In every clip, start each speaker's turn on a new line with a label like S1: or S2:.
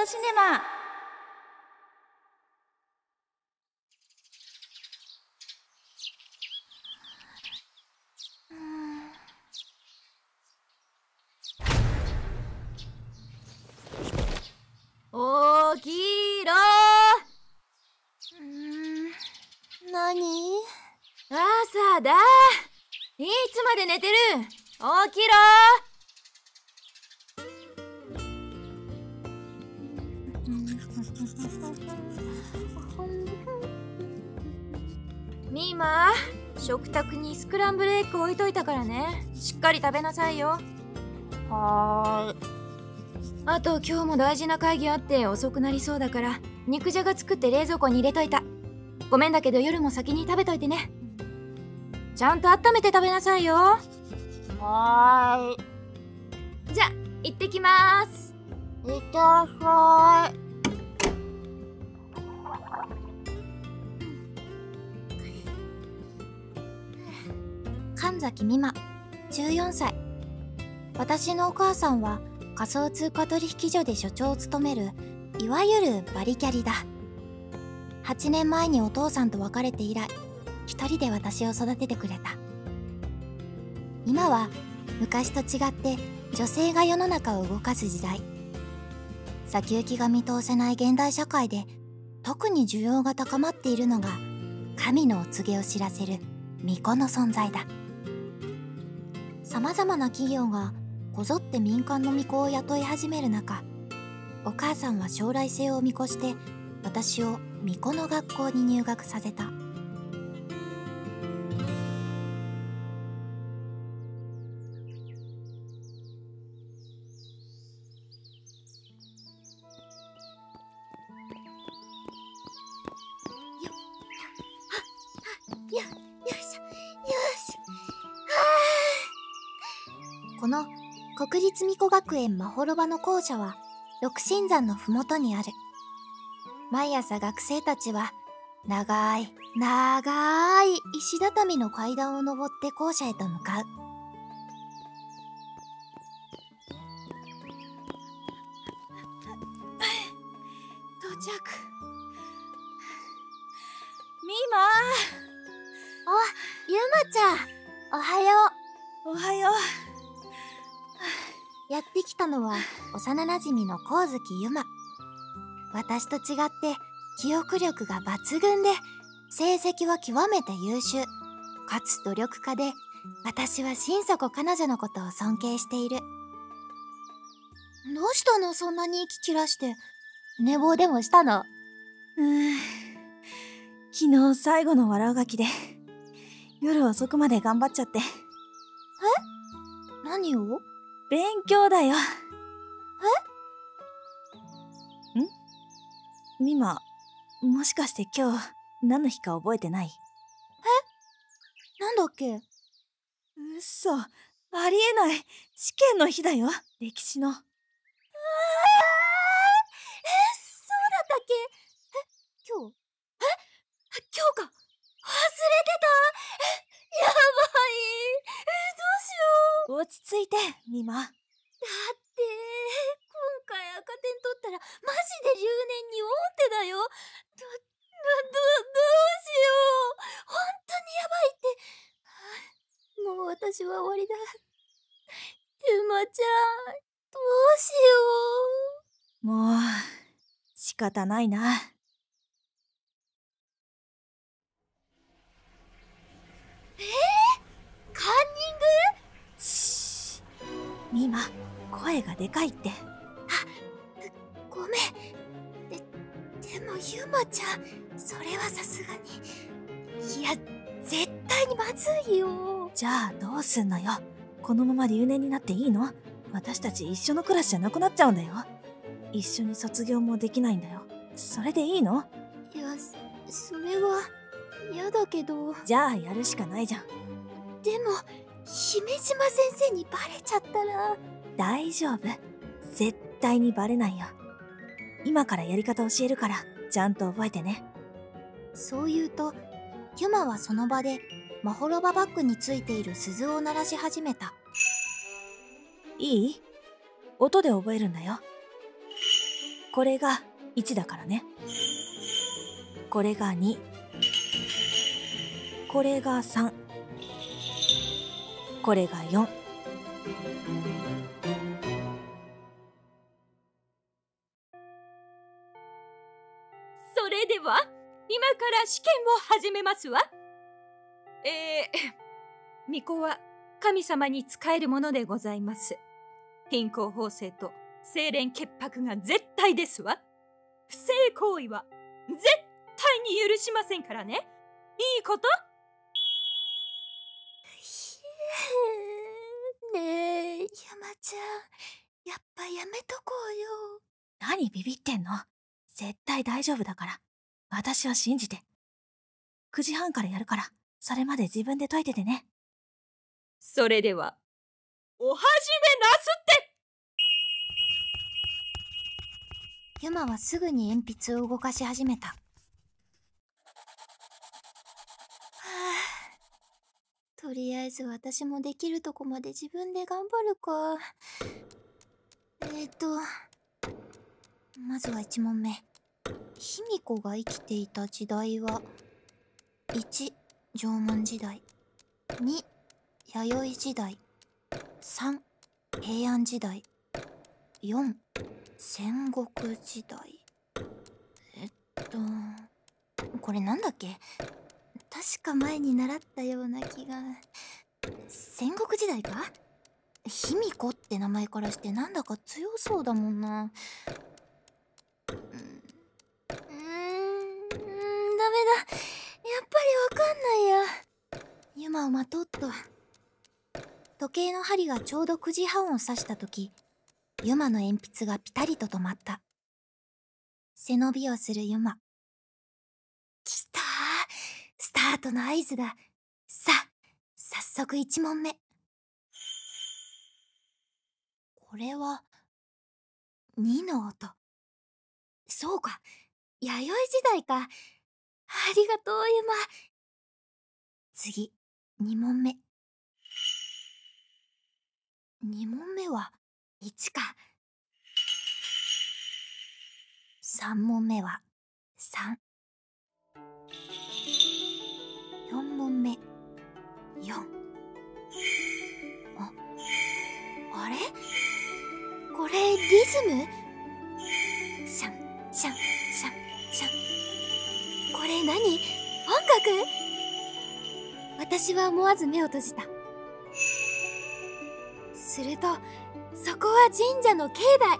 S1: トシネマ起きろ。
S2: ー何？
S1: 朝だ。いつまで寝てる？起きろマ食卓にスクランブルエッグ置いといたからね。しっかり食べなさいよ。
S2: はーい。
S1: あと今日も大事な会議あって遅くなりそうだから肉じゃが作って冷蔵庫に入れといた。ごめんだけど夜も先に食べといてね。ちゃんと温めて食べなさいよ。
S2: は
S1: じゃ行ってきます。
S2: ーいいってらっしゃい
S3: 神崎美馬14歳。私のお母さんは仮想通貨取引所で所長を務めるいわゆるバリキャリだ。8年前にお父さんと別れて以来一人で私を育ててくれた。今は昔と違って女性が世の中を動かす時代。先行きが見通せない現代社会で特に需要が高まっているのが神のお告げを知らせる巫女の存在だ。様々な企業がこぞって民間の巫女を雇い始める中お母さんは将来性を見越して私を巫女の学校に入学させた。の国立巫女学園まほろばの校舎は六神山のふもとにある。毎朝学生たちは長い長い石畳の階段を登って校舎へと向かう。
S1: 到着。ミーマ
S3: ゆまちゃん。おはよ
S1: おはよう
S3: うやってきたのは 幼なじみの光月ゆま私と違って記憶力が抜群で成績は極めて優秀。かつ努力家で私は心底彼女のことを尊敬している。どうしたのそんなに息切らして寝坊でもしたの？
S4: うん。昨日最後の笑うがきで夜遅くまで頑張っちゃって。
S3: 何を？
S4: 勉強だよ。え？ん？ミマもしかして今日何の日か覚えてない？
S3: なんだっけ？
S4: 嘘。ありえない。試験の日だよ。歴史の
S3: えそうだったっけえ今日え今日か忘れてたえやばいえどうしよう
S4: 落ち着いてミマ
S3: だって今回赤点取ったらマジで留年に王手だよ。ど、ど、ど、どうしよう。本当にやばいって。はあもう私は終わりだ。ゆまちゃんどうしよう。
S4: もう仕方ないな。
S3: カンニング？
S4: しミマ声がでかいって。
S3: ごめん。ででもゆまちゃんそれはさすがに。いや絶対にまずいよ。
S4: じゃあどうすんのよ。このまま留年になっていいの？私たち一緒のクラスじゃなくなっちゃうんだよ。一緒に卒業もできないんだよ。それでいいの？
S3: いやそそれは嫌だけど。
S4: じゃあやるしかないじゃん。
S3: でも姫島先生にバレちゃったら
S4: 大丈夫絶対にバレないよ今からやり方教えるからちゃんと覚えてね
S3: そう言うとユマはその場でまほろばバッグについている鈴を鳴らし始めた
S4: いい？音で覚えるんだよこれが1だからね。これが2。これが3。これが4。
S1: それでは今から試験を始めますわ。えー、巫女は神様に仕えるものでございます。貧困法制と清廉潔白が絶対ですわ。不正行為は絶対に許しませんからね。いいこと？
S3: ねえ山ちゃんやっぱやめとこうよ
S4: 何ビビってんの？絶対大丈夫だから。私は信じて。9時半からやるから、それまで自分で解いててね。
S1: それではお始めなすって
S3: ユマはすぐに鉛筆を動かし始めたはあとりあえず私もできるとこまで自分で頑張るか。えっ、とまずは1問目。卑弥呼が生きていた時代は1縄文時代。2弥生時代。3平安時代。4戦国時代。えっとこれなんだっけ？確か前に習ったような気が。戦国時代か？卑弥呼って名前からしてなんだか強そうだもんな。うんうんダメだ。やっぱりわかんないや。ユマを待とうっと。時計の針がちょうど9時半を指した時ユマの鉛筆がピタリと止まった。背伸びをするユマ。きたスタートの合図だ。さあ、早速1問目。これは、2の音。そうか、弥生時代か。ありがとう、ユマ。次、2問目。2問目は、1か。3問目は3。4。あ、あれ？これリズム？シャン、シャン、シャン、シャン。これ何？音楽？私は思わず目を閉じた。すると、そこは神社の境内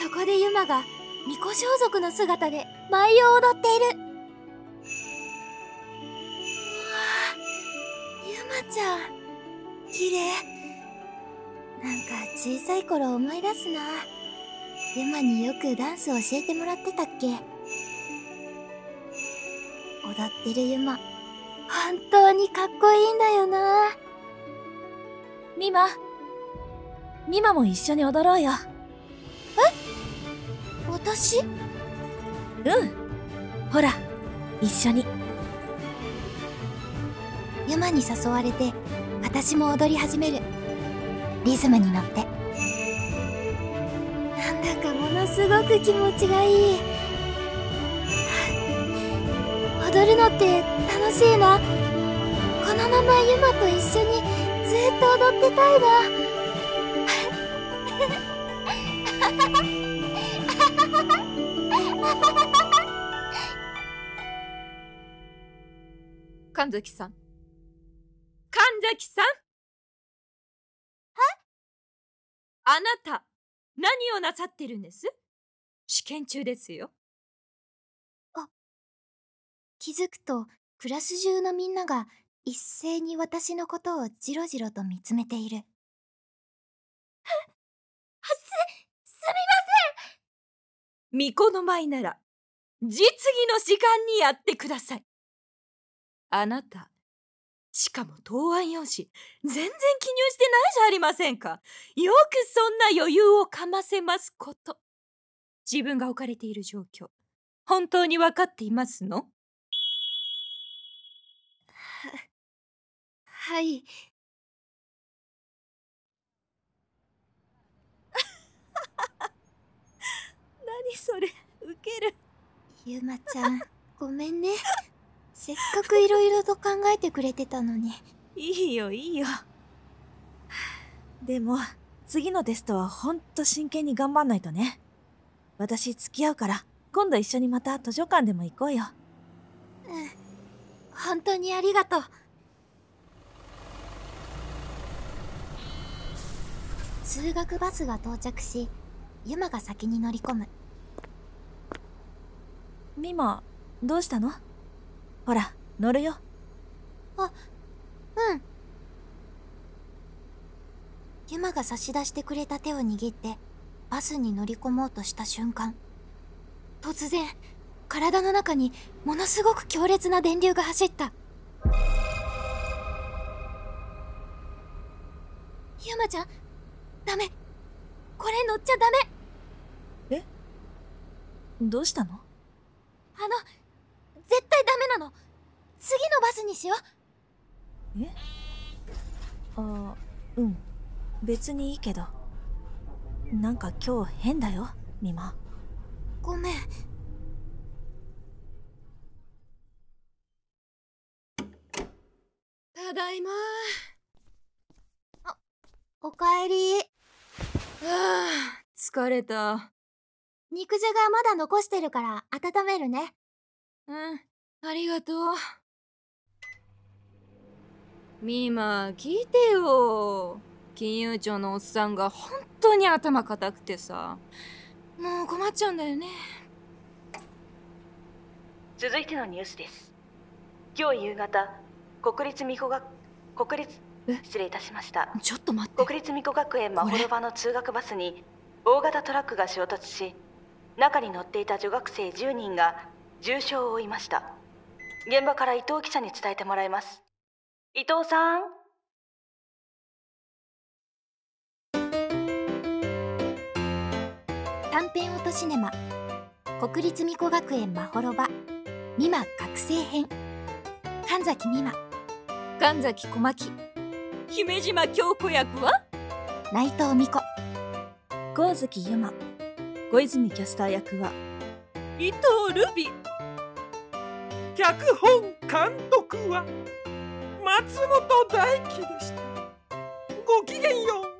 S3: そこでユマが巫女装束の姿で舞を踊っているちゃん。綺麗。なんか小さい頃思い出すな。ユマによくダンス教えてもらってたっけ？踊ってるユマ。本当にかっこいいんだよな。
S4: ミマ。ミマも一緒に踊ろうよ。
S3: 私？
S4: うん。ほら、一緒に。
S3: ユマに誘われて私も踊り始める。リズムに乗って。なんだかものすごく気持ちがいい。踊るのって楽しいな。このままユマと一緒にずっと踊ってたいな。
S1: 神崎さん。あなた何をなさってるんです？試験中ですよ。
S3: 気づくとクラス中のみんなが一斉に私のことをじろじろと見つめている。す、す
S1: 巫女の舞なら実技の時間にやってください。あなたしかも答案用紙。全然記入してないじゃありませんか。よくそんな余裕をかませますこと。自分が置かれている状況。本当に分かっていますの？
S3: はい。
S4: 何それ。ウケる。
S3: ゆまちゃんごめんねせっかくいろいろと考えてくれてたのに。
S4: いいよいいよ。でも次のテストはほんと真剣に頑張んないとね。私付き合うから今度一緒にまた図書館でも行こうよ。
S3: 本当にありがとう。通学バスが到着しユマが先に乗り込む。
S4: ミマどうしたの？ほら乗るよ。
S3: うん。ユマが差し出してくれた手を握ってバスに乗り込もうとした瞬間突然体の中にものすごく強烈な電流が走った。ユマちゃんダメ。これ乗っちゃダメ。
S4: どうしたの？
S3: あの絶対ダメなの。次のバスにしよう。
S4: え？あうん。別にいいけど。なんか今日変だよミマ
S3: ごめん。
S1: ただいま。
S2: おかえり。
S1: はあ疲れた。
S2: 肉じゃがまだ残してるから温めるね。
S1: うんありがとう。ミーマ聞いてよ。金融庁のおっさんが本当に頭固くてさ。もう困っちゃうんだよね。
S5: 続いてのニュースです。今日夕方国立美子学国立
S1: え？
S5: 失礼いたしました。
S1: ちょっと待って。
S5: 国立美子学園まほろばの通学バスに大型トラックが衝突し中に乗っていた女学生10人が重傷を負いました。現場から伊藤記者に伝えてもらいます。伊藤さん。
S3: 短編音シネマ。国立美子学園まほろば美馬学生編。神崎美馬。
S1: 神崎小牧。姫島京子役は？
S3: 内藤美子。
S4: 神月ゆま小泉キャスター役は？
S1: 伊藤ルビ
S6: 脚本監督は松本大輝でした。ごきげんよう。